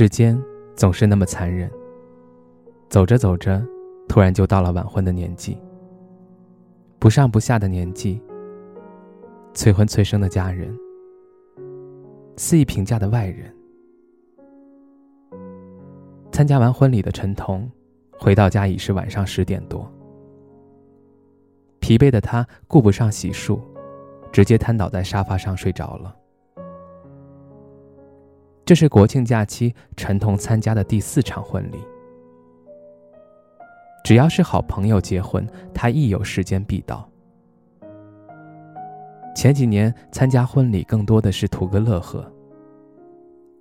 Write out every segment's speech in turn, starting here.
时间总是那么残忍，走着走着，突然就到了晚婚的年纪。不上不下的年纪，催婚催生的家人，肆意评价的外人。参加完婚礼的陈彤，回到家已是晚上十点多。疲惫的他顾不上洗漱，直接瘫倒在沙发上睡着了。这是国庆假期陈彤参加的第四场婚礼。只要是好朋友结婚，他一有时间必到。前几年参加婚礼更多的是图个乐呵，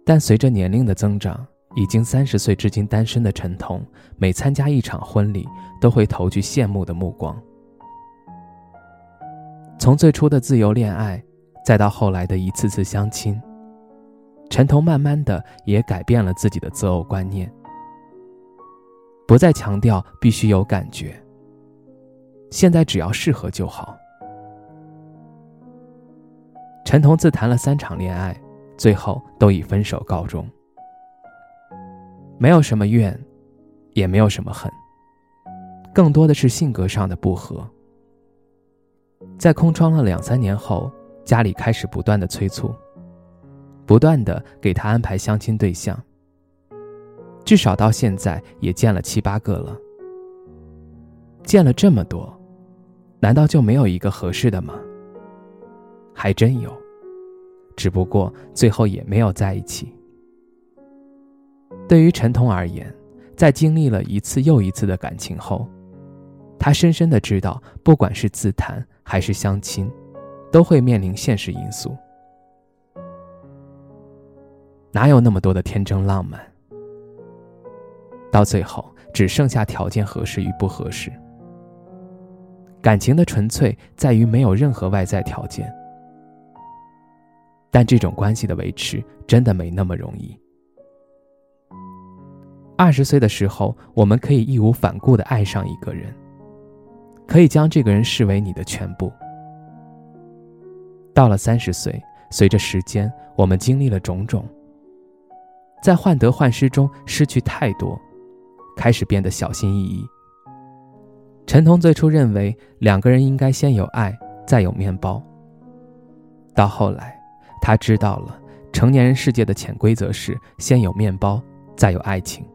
但随着年龄的增长，已经三十岁至今单身的陈彤，每参加一场婚礼都会投去羡慕的目光。从最初的自由恋爱，再到后来的一次次相亲。陈彤慢慢的也改变了自己的择偶观念，不再强调必须有感觉。现在只要适合就好。陈彤自谈了三场恋爱，最后都以分手告终。没有什么怨，也没有什么恨，更多的是性格上的不合。在空窗了两三年后，家里开始不断的催促。不断的给他安排相亲对象，至少到现在也见了七八个了。见了这么多，难道就没有一个合适的吗？还真有，只不过最后也没有在一起。对于陈彤而言，在经历了一次又一次的感情后，他深深的知道，不管是自谈还是相亲，都会面临现实因素。哪有那么多的天真浪漫？到最后只剩下条件合适与不合适。感情的纯粹在于没有任何外在条件，但这种关系的维持真的没那么容易。二十岁的时候，我们可以义无反顾的爱上一个人，可以将这个人视为你的全部。到了三十岁，随着时间，我们经历了种种。在患得患失中失去太多，开始变得小心翼翼。陈彤最初认为两个人应该先有爱，再有面包。到后来，他知道了成年人世界的潜规则是先有面包，再有爱情。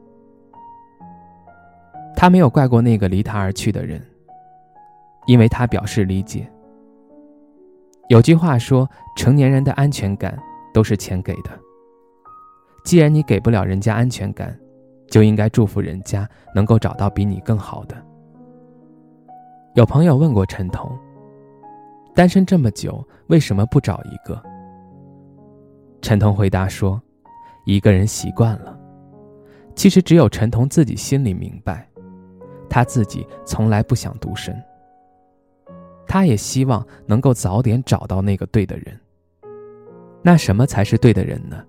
他没有怪过那个离他而去的人，因为他表示理解。有句话说，成年人的安全感都是钱给的。既然你给不了人家安全感，就应该祝福人家能够找到比你更好的。有朋友问过陈彤：“单身这么久，为什么不找一个？”陈彤回答说：“一个人习惯了。其实只有陈彤自己心里明白，他自己从来不想独身。他也希望能够早点找到那个对的人。那什么才是对的人呢？”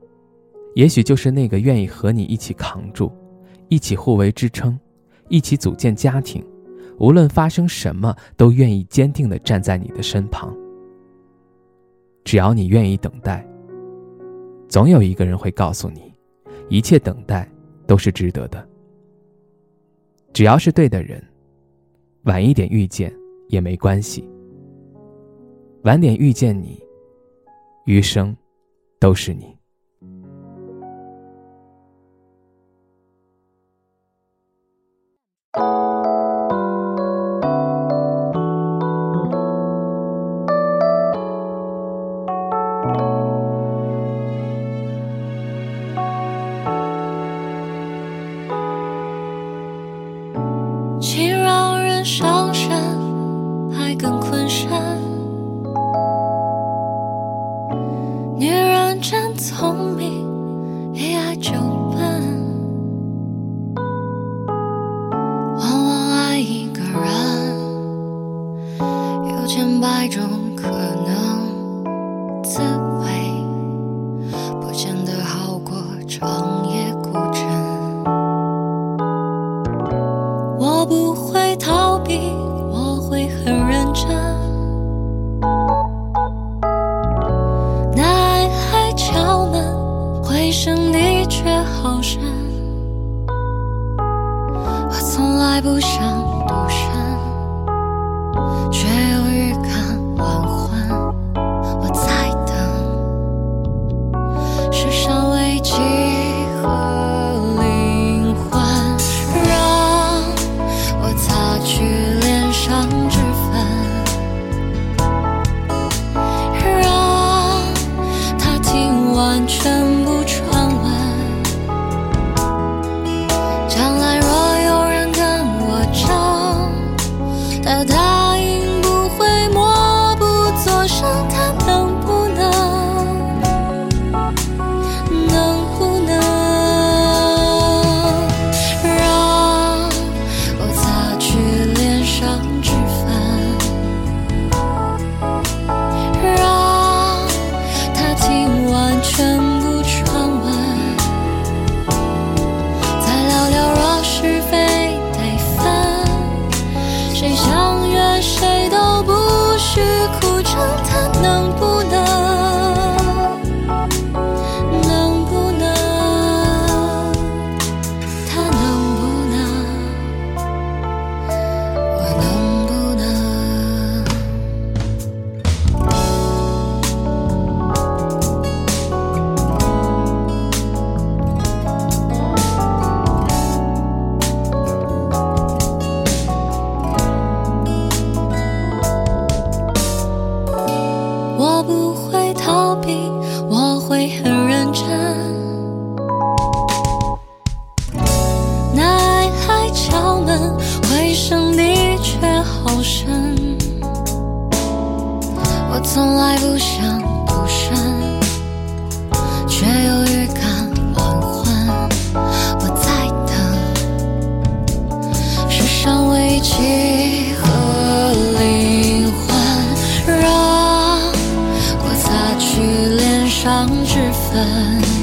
也许就是那个愿意和你一起扛住，一起互为支撑，一起组建家庭，无论发生什么都愿意坚定的站在你的身旁。只要你愿意等待，总有一个人会告诉你，一切等待都是值得的。只要是对的人，晚一点遇见也没关系。晚点遇见你，余生都是你。聪明一爱就笨往往爱一个人有千百种可能滋味不见得好过长夜孤枕我不会逃避我会很认真。我从来不想独身却又不想独身，却又预感黄昏。我在等世上危机和灵魂，让我擦去脸上脂粉。